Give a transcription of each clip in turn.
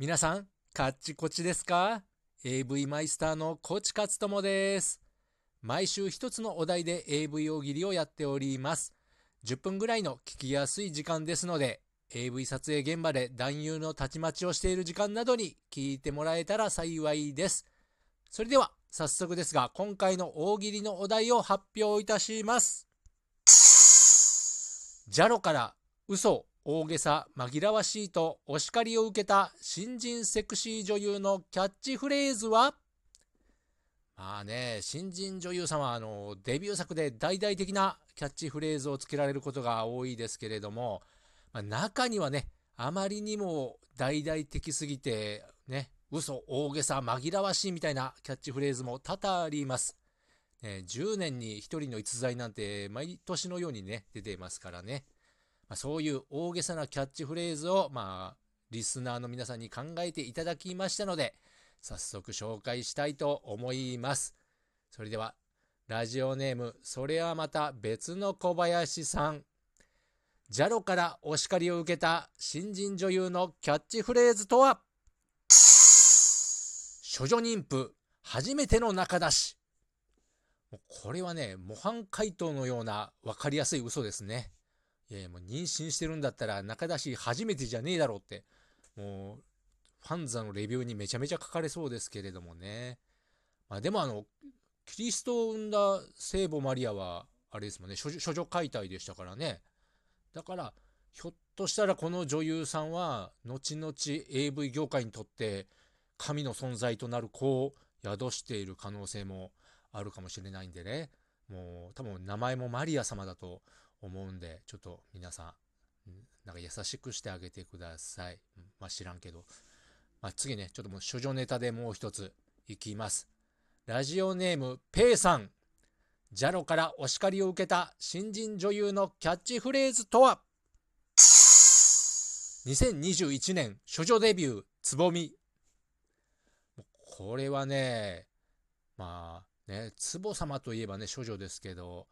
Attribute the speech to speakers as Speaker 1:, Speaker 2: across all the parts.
Speaker 1: 皆さん、カッチコチですか ?AV マイスターのコチカツ友です。毎週一つのお題で AV 大喜利をやっております。10分ぐらいの聞きやすい時間ですので、AV 撮影現場で男優のたちまちをしている時間などに聞いてもらえたら幸いです。それでは、早速ですが、今回の大喜利のお題を発表いたします。ジャロから嘘、大げさ、紛らわしいとお叱りを受けた新人セクシー女優のキャッチフレーズは？まあね、新人女優さんはあのデビュー作で大々的なキャッチフレーズをつけられることが多いですけれども、まあ、中にはね、あまりにも大々的すぎて、ね、嘘、大げさ、紛らわしいみたいなキャッチフレーズも多々あります。ね、10年に1人の逸材なんて毎年のようにね、出ていますからね。まあ、そういう大げさなキャッチフレーズを、まあ、リスナーの皆さんに考えていただきましたので、早速紹介したいと思います。それでは、ラジオネーム、それはまた別の小林さん。ジャロからお叱りを受けた新人女優のキャッチフレーズとは？処女妊婦、初めての中出し。これはね、模範解答のような分かりやすい嘘ですね。いやいやもう妊娠してるんだったら中出し初めてじゃねえだろうって、もうファンザのレビューにめちゃめちゃ書かれそうですけれどもね。まあでもあの、キリストを生んだ聖母マリアは、あれですもんね、処女解体でしたからね。だから、ひょっとしたらこの女優さんは、後々 AV 業界にとって神の存在となる子を宿している可能性もあるかもしれないんでね。もう多分名前もマリア様だと思うんで、ちょっと皆さん、なんか優しくしてあげてください。まあ知らんけど。まあ、次ね、ちょっともう処女ネタでもう一ついきます。ラジオネーム、ペイさん。ジャロからお叱りを受けた新人女優のキャッチフレーズとは ?2021 年、処女デビュー、つぼみ。これはね、まあね、つぼ様といえばね、処女ですけど、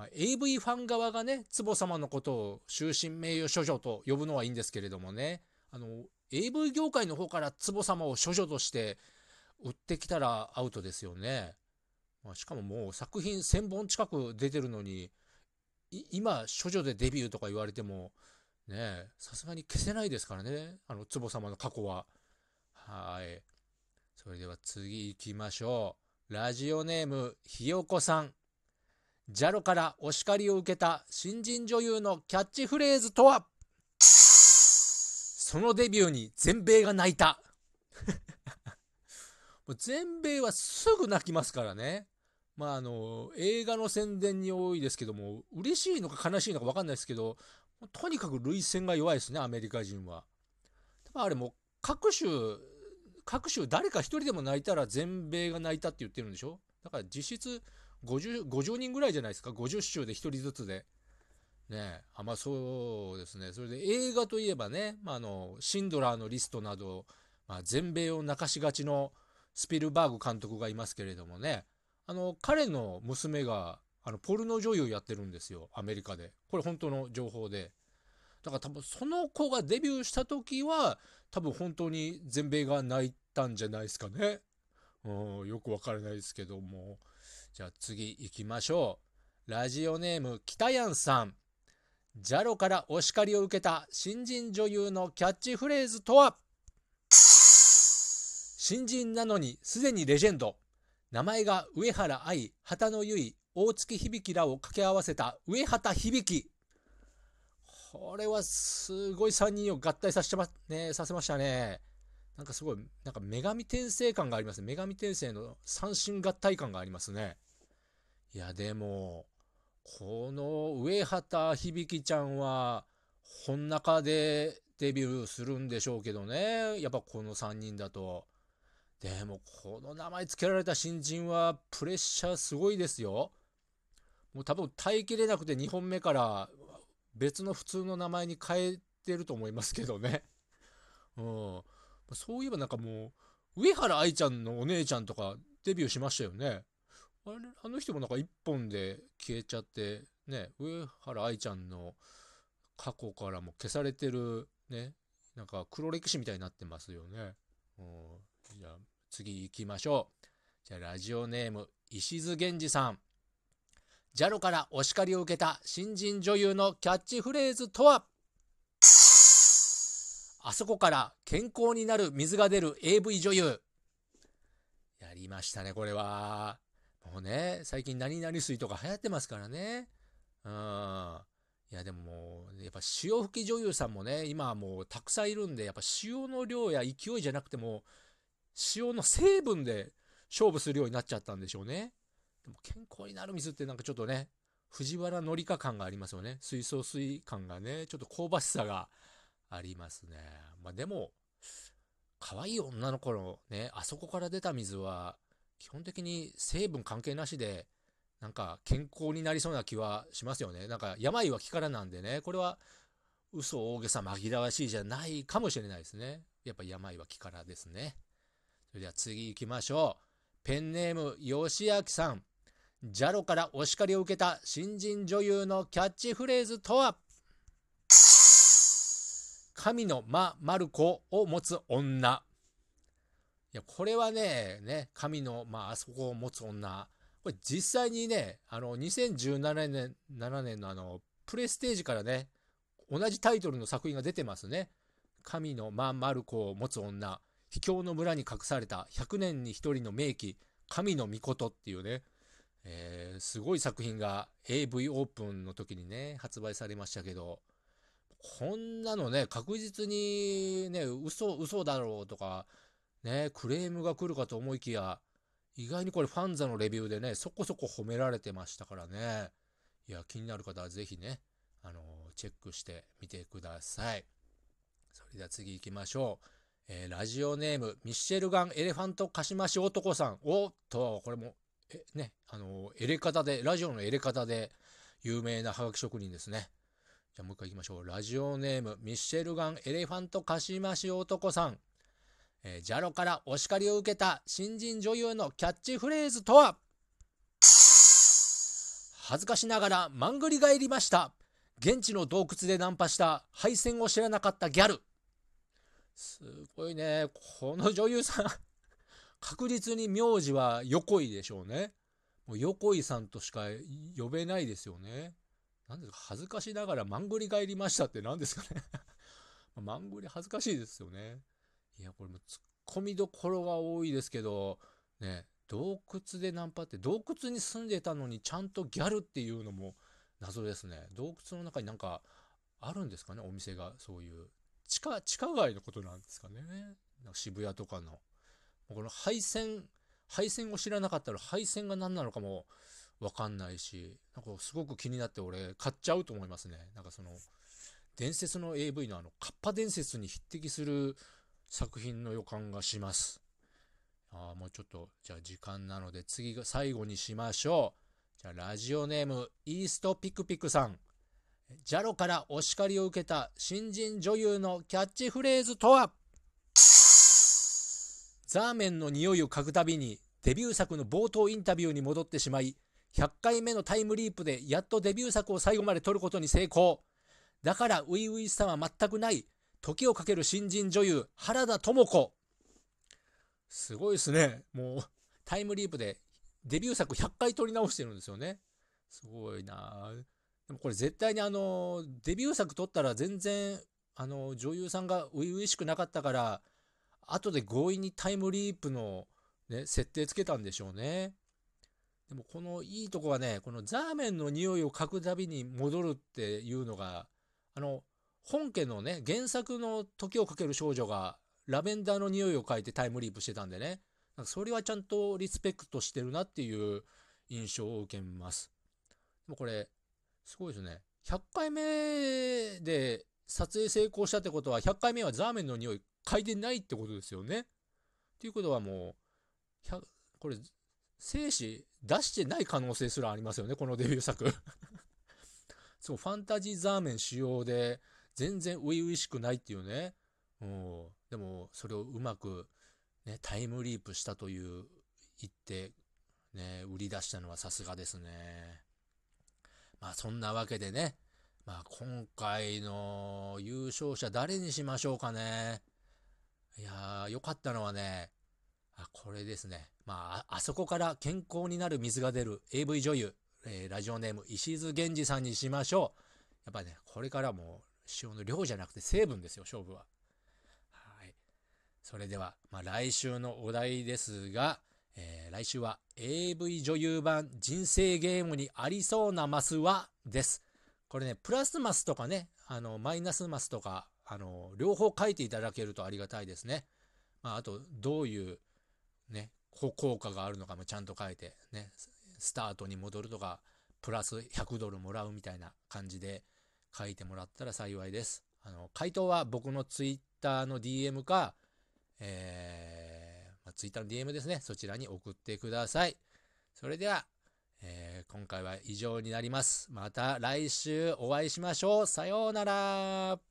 Speaker 1: まあ、AV ファン側がね、つぼ様のことを終身名誉処女と呼ぶのはいいんですけれどもね、あの、AV 業界の方からつぼ様を処女として売ってきたらアウトですよね。まあ、しかももう作品1000本近く出てるのに、今、処女でデビューとか言われても、ね、さすがに消せないですからね、あの、つぼ様の過去は。はい。それでは次行きましょう。ラジオネーム、ひよこさん。ジャロからお叱りを受けた新人女優のキャッチフレーズとは？そのデビューに全米が泣いた。全米はすぐ泣きますからね。まああの、映画の宣伝に多いですけども、嬉しいのか悲しいのか分かんないですけど、とにかく涙腺が弱いですね、アメリカ人は。多分あれも各種、各種誰か一人でも泣いたら全米が泣いたって言ってるんでしょ？だから実質50、50人ぐらいじゃないですか？50州で1人ずつで。ねあ、まあそうですね。それで映画といえばね、まあ、あの、シンドラーのリストなど、まあ、全米を泣かしがちのスピルバーグ監督がいますけれどもね、あの、彼の娘が、あの、ポルノ女優やってるんですよ。アメリカで。これ本当の情報で。だから多分その子がデビューした時は、多分本当に全米が泣いたんじゃないですかね。うん、よくわからないですけども。じゃあ次行きましょう。ラジオネーム、北やんさん。ジャロからお叱りを受けた新人女優のキャッチフレーズとは？新人なのにすでにレジェンド。名前が上原愛、畑野由衣、大月響らを掛け合わせた上畑響。これはすごい3人を合体させま、ね、させましたね。なんかすごい、なんか女神転生感がありますね。女神転生の三神合体感がありますね。いや、でも、この上畑響ちゃんは、本中でデビューするんでしょうけどね。やっぱこの3人だと。でも、この名前付けられた新人はプレッシャーすごいですよ。もう多分耐えきれなくて2本目から別の普通の名前に変えてると思いますけどね。うん。そういえばなんかもう、上原愛ちゃんのお姉ちゃんとかデビューしましたよね。あれ、あの人もなんか一本で消えちゃって、ね、上原愛ちゃんの過去からも消されてるね、なんか黒歴史みたいになってますよね。うん、じゃあ次行きましょう。じゃあラジオネーム石津源氏さん。ジャロからお叱りを受けた新人女優のキャッチフレーズとは？あそこから健康になる水が出る AV 女優。やりましたね、これは。もうね、最近何々水とか流行ってますからね。うん。いや、でももう、やっぱ潮吹き女優さんもね、今はもうたくさんいるんで、やっぱ潮の量や勢いじゃなくても、潮の成分で勝負するようになっちゃったんでしょうね。でも健康になる水ってなんかちょっとね、藤原紀香感がありますよね。水素水感がね、ちょっと香ばしさがありますね。まあでも、可愛い女の子のね、あそこから出た水は、基本的に成分関係なしで、なんか健康になりそうな気はしますよね。なんか病は気からなんでね、これは嘘大げさ紛らわしいじゃないかもしれないですね。やっぱ病は気からですね。それでは次行きましょう。ペンネーム、吉明さん。ジャロからお叱りを受けた新人女優のキャッチフレーズとは？神の魔、マルコを持つ女。いや、これはね、ね、神の、まあ、あそこを持つ女。これ実際にね、あの、2017年、7年のあの、プレステージからね、同じタイトルの作品が出てますね。神のマ・マルコを持つ女。秘境の村に隠された100年に一人の名器、神の御事っていうね、えー、すごい作品が AV オープンの時にね、発売されましたけど、こんなのね、確実にね、嘘、嘘だろうとか、ね、クレームが来るかと思いきや、意外にこれファンザのレビューでね、そこそこ褒められてましたからね。いや、気になる方はぜひね、あのー、チェックしてみてください。それでは次行きましょう。えー、ラジオネーム、ミッシェルガンエレファントカシマシ男さん。おっと、これも、え、ね、あの、エレ方で、ラジオのエレ方で有名なハガキ職人ですね。じゃあもう一回行きましょう。ラジオネーム、ミッシェルガンエレファントカシマシ男さん。えー、ジャロからお叱りを受けた新人女優のキャッチフレーズとは？恥ずかしながらマングリが入りました。現地の洞窟でナンパした敗戦を知らなかったギャル。すごいね。この女優さん確実に名字は横井でしょうね。もう横井さんとしか呼べないですよね。なんですか？恥ずかしながらマングリ帰りましたって何ですかね マングリ恥ずかしいですよね。いや、これも突っ込みどころが多いですけど、ね、洞窟でナンパって洞窟に住んでたのにちゃんとギャルっていうのも謎ですね。洞窟の中になんかあるんですかね？お店がそういう地下、地下街のことなんですかね？なんか渋谷とかの。この配線、配線を知らなかったら配線が何なのかもわかんないし、なんかすごく気になって俺買っちゃうと思いますね。なんかその、伝説の AV のあの、カッパ伝説に匹敵する作品の予感がします。ああ、もうちょっと、じゃあ時間なので次が最後にしましょう。じゃあラジオネーム、イーストピクピクさん。ジャロからお叱りを受けた新人女優のキャッチフレーズとは？ザーメンの匂いを嗅ぐたびにデビュー作の冒頭インタビューに戻ってしまい100回目のタイムリープでやっとデビュー作を最後まで撮ることに成功だから初々しさは全くない時をかける新人女優原田智子。すごいですね。もうタイムリープでデビュー作100回撮り直してるんですよね。すごいな。でもこれ絶対にあの、デビュー作撮ったら全然、あの、女優さんが初々しくなかったから、後で強引にタイムリープのね、設定つけたんでしょうね。でもこのいいとこはね、このザーメンの匂いを嗅ぐたびに戻るっていうのが、あの、本家のね、原作の時をかける少女がラベンダーの匂いを嗅いでタイムリープしてたんでね、なんかそれはちゃんとリスペクトしてるなっていう印象を受けます。でもこれ、すごいですね。100回目で撮影成功したってことは、100回目はザーメンの匂い嗅いでないってことですよね。っていうことはもう、これ、精子出してない可能性すらありますよね、このデビュー作。そう、ファンタジーザーメン仕様で、全然初々しくないっていうね。うん、でも、それをうまく、ね、タイムリープしたという言って、ね、売り出したのはさすがですね。まあそんなわけでね、まあ、今回の優勝者誰にしましょうかね。いやー、良かったのはね、あ、これですね。まあ、あそこから健康になる水が出る AV 女優、えー、ラジオネーム石津源氏さんにしましょう。やっぱね、これからも塩の量じゃなくて成分ですよ、勝負は。はい。それでは、まあ、来週のお題ですが、えー、来週は AV 女優版人生ゲームにありそうなマスはです。これね、プラスマスとかね、あの、マイナスマスとか、あの、両方書いていただけるとありがたいですね。まあ、あと、どういう、ね、効果があるのかもちゃんと書いて、ね、スタートに戻るとか、プラス100ドルもらうみたいな感じで書いてもらったら幸いです。あの、回答は僕のツイッターの DM か、えー、まあ、ツイッターの DM ですね。そちらに送ってください。それでは、えー、今回は以上になります。また来週お会いしましょう。さようなら。